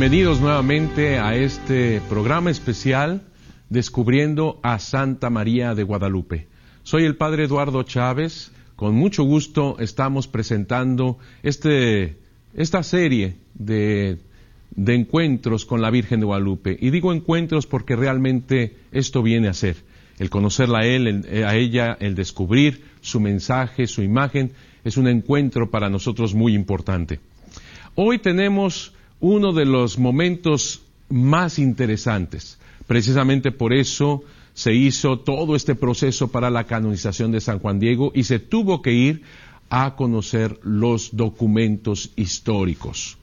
Bienvenidos nuevamente a este programa especial Descubriendo a Santa María de Guadalupe. Soy el Padre Eduardo Chávez. Con mucho gusto estamos presentando este, esta serie de, de encuentros con la Virgen de Guadalupe. Y digo encuentros porque realmente esto viene a ser. El conocerla a él, a ella, el descubrir su mensaje, su imagen, es un encuentro para nosotros muy importante. Hoy tenemos uno de los momentos más interesantes. Precisamente por eso se hizo todo este proceso para la canonización de San Juan Diego y se tuvo que ir a conocer los documentos históricos.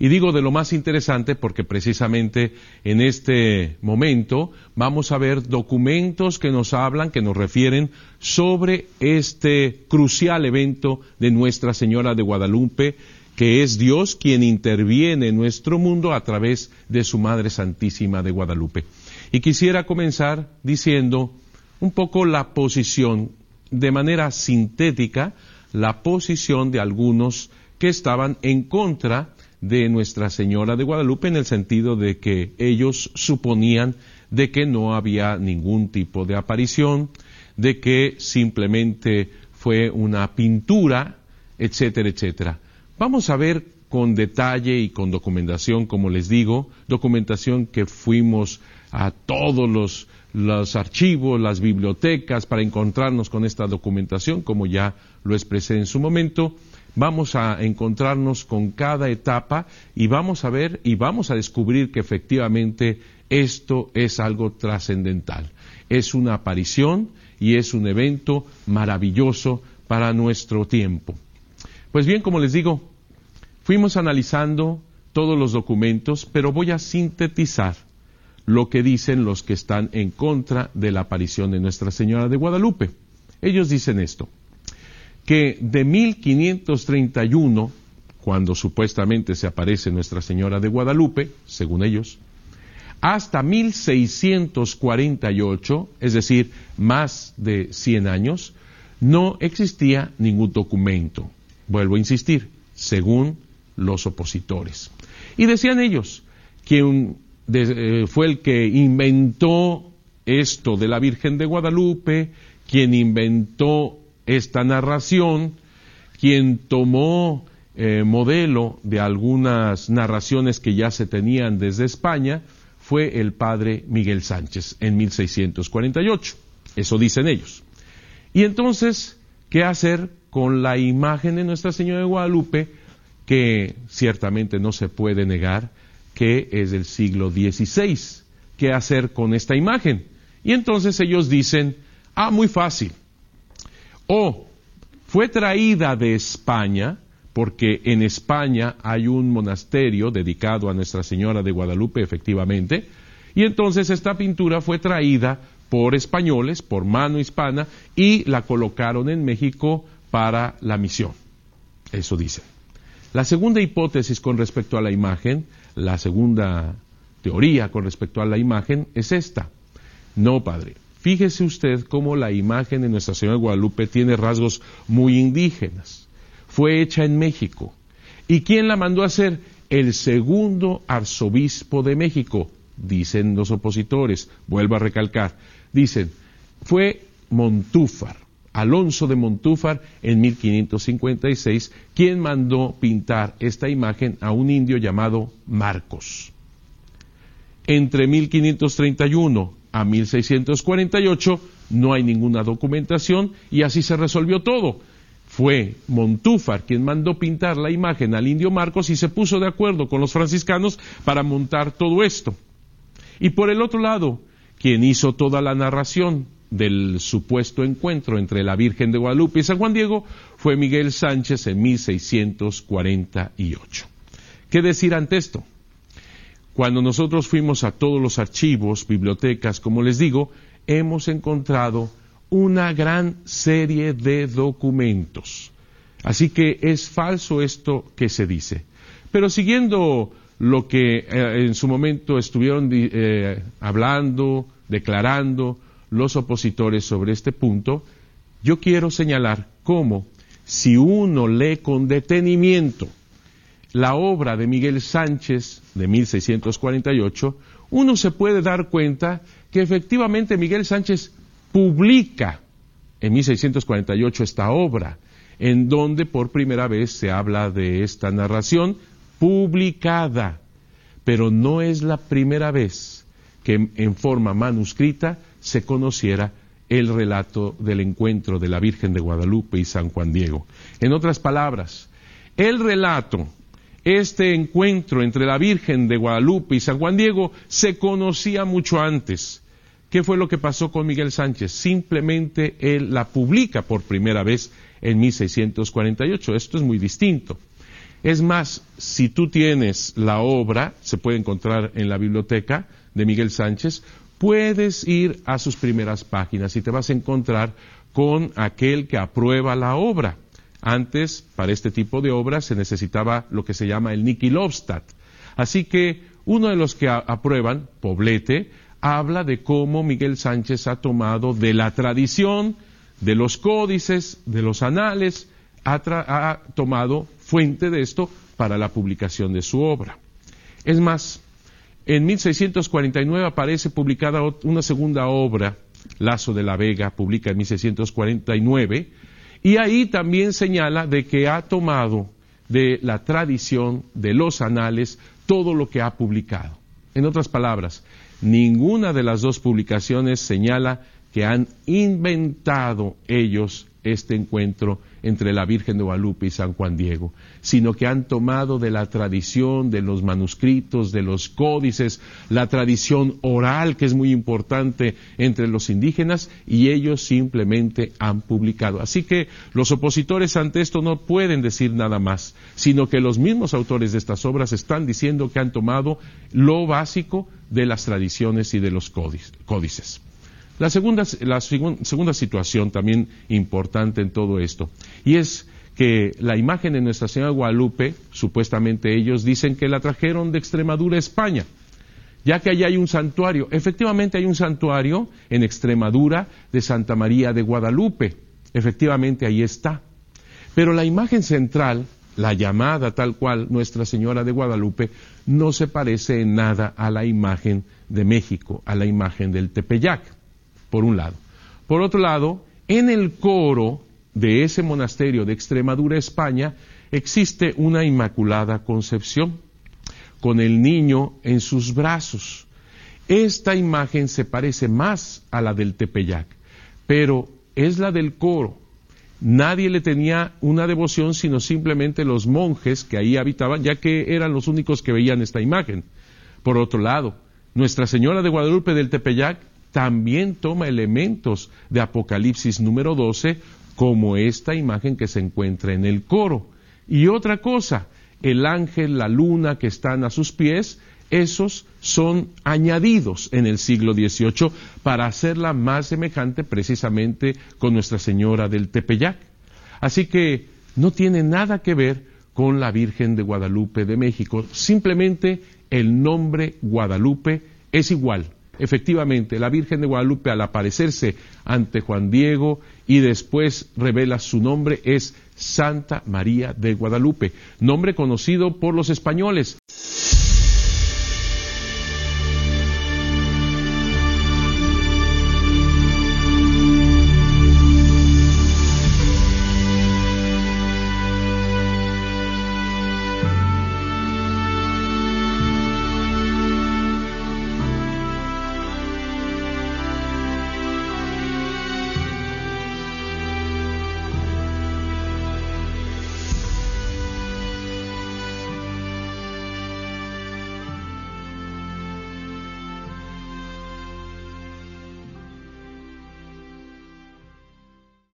Y digo de lo más interesante porque precisamente en este momento vamos a ver documentos que nos hablan, que nos refieren sobre este crucial evento de Nuestra Señora de Guadalupe que es Dios quien interviene en nuestro mundo a través de su Madre Santísima de Guadalupe. Y quisiera comenzar diciendo un poco la posición, de manera sintética, la posición de algunos que estaban en contra de Nuestra Señora de Guadalupe en el sentido de que ellos suponían de que no había ningún tipo de aparición, de que simplemente fue una pintura, etcétera, etcétera. Vamos a ver con detalle y con documentación, como les digo, documentación que fuimos a todos los, archivos, las bibliotecas para encontrarnos con esta documentación, como ya lo expresé en su momento. Vamos a encontrarnos con cada etapa y vamos a ver y vamos a descubrir que efectivamente esto es algo trascendental. Es una aparición y es un evento maravilloso para nuestro tiempo. Pues bien, como les digo, fuimos analizando todos los documentos, pero voy a sintetizar lo que dicen los que están en contra de la aparición de Nuestra Señora de Guadalupe. Ellos dicen esto, que de 1531, cuando supuestamente se aparece Nuestra Señora de Guadalupe, según ellos, hasta 1648, es decir, más de 100 años, no existía ningún documento, Vuelvo a insistir, según los opositores. Y decían ellos, quien eh, fue el que inventó esto de la Virgen de Guadalupe, quien inventó esta narración, quien tomó eh, modelo de algunas narraciones que ya se tenían desde España, fue el padre Miguel Sánchez en 1648. Eso dicen ellos. Y entonces, ¿qué hacer con la imagen de Nuestra Señora de Guadalupe, que ciertamente no se puede negar que es del siglo XVI. ¿Qué hacer con esta imagen? Y entonces ellos dicen, ah, muy fácil. O fue traída de España, porque en España hay un monasterio dedicado a Nuestra Señora de Guadalupe, efectivamente, y entonces esta pintura fue traída por españoles, por mano hispana, y la colocaron en México para la misión. Eso dice. La segunda hipótesis con respecto a la imagen, la segunda teoría con respecto a la imagen es esta. No, padre. Fíjese usted cómo la imagen de Nuestra Señora de Guadalupe tiene rasgos muy indígenas. Fue hecha en México. ¿Y quién la mandó a hacer? El segundo arzobispo de México, dicen los opositores. Vuelvo a recalcar. Dicen, fue Montúfar. Alonso de Montúfar en 1556, quien mandó pintar esta imagen a un indio llamado Marcos. Entre 1531 a 1648 no hay ninguna documentación y así se resolvió todo. Fue Montúfar quien mandó pintar la imagen al indio Marcos y se puso de acuerdo con los franciscanos para montar todo esto. Y por el otro lado, quien hizo toda la narración del supuesto encuentro entre la Virgen de Guadalupe y San Juan Diego fue Miguel Sánchez en 1648. ¿Qué decir ante esto? Cuando nosotros fuimos a todos los archivos, bibliotecas, como les digo, hemos encontrado una gran serie de documentos. Así que es falso esto que se dice. Pero siguiendo lo que eh, en su momento estuvieron eh, hablando, declarando, los opositores sobre este punto, yo quiero señalar cómo si uno lee con detenimiento la obra de Miguel Sánchez de 1648, uno se puede dar cuenta que efectivamente Miguel Sánchez publica en 1648 esta obra, en donde por primera vez se habla de esta narración publicada, pero no es la primera vez que en forma manuscrita se conociera el relato del encuentro de la Virgen de Guadalupe y San Juan Diego. En otras palabras, el relato, este encuentro entre la Virgen de Guadalupe y San Juan Diego se conocía mucho antes. ¿Qué fue lo que pasó con Miguel Sánchez? Simplemente él la publica por primera vez en 1648. Esto es muy distinto. Es más, si tú tienes la obra, se puede encontrar en la biblioteca de Miguel Sánchez, puedes ir a sus primeras páginas y te vas a encontrar con aquel que aprueba la obra. Antes, para este tipo de obras, se necesitaba lo que se llama el Lobstadt. Así que uno de los que aprueban, Poblete, habla de cómo Miguel Sánchez ha tomado de la tradición, de los códices, de los anales, ha, tomado fuente de esto para la publicación de su obra. Es más, en 1649 aparece publicada una segunda obra, Lazo de la Vega, publica en 1649, y ahí también señala de que ha tomado de la tradición, de los anales, todo lo que ha publicado. En otras palabras, ninguna de las dos publicaciones señala que han inventado ellos este encuentro entre la Virgen de Guadalupe y San Juan Diego, sino que han tomado de la tradición, de los manuscritos, de los códices, la tradición oral, que es muy importante entre los indígenas, y ellos simplemente han publicado. Así que los opositores ante esto no pueden decir nada más, sino que los mismos autores de estas obras están diciendo que han tomado lo básico de las tradiciones y de los códices. La segunda, segunda situación también importante en todo esto, y es que la imagen de Nuestra Señora de Guadalupe, supuestamente ellos dicen que la trajeron de Extremadura, España, ya que allí hay un santuario. Efectivamente hay un santuario en Extremadura de Santa María de Guadalupe. Efectivamente ahí está. Pero la imagen central, la llamada tal cual Nuestra Señora de Guadalupe, no se parece en nada a la imagen de México, a la imagen del Tepeyac por un lado. Por otro lado, en el coro de ese monasterio de Extremadura, España, existe una Inmaculada Concepción con el niño en sus brazos. Esta imagen se parece más a la del Tepeyac, pero es la del coro. Nadie le tenía una devoción sino simplemente los monjes que ahí habitaban, ya que eran los únicos que veían esta imagen. Por otro lado, Nuestra Señora de Guadalupe del Tepeyac también toma elementos de Apocalipsis número 12, como esta imagen que se encuentra en el coro. Y otra cosa, el ángel, la luna que están a sus pies, esos son añadidos en el siglo XVIII para hacerla más semejante precisamente con Nuestra Señora del Tepeyac. Así que no tiene nada que ver con la Virgen de Guadalupe de México, simplemente el nombre Guadalupe es igual Efectivamente, la Virgen de Guadalupe al aparecerse ante Juan Diego y después revela su nombre es Santa María de Guadalupe, nombre conocido por los españoles.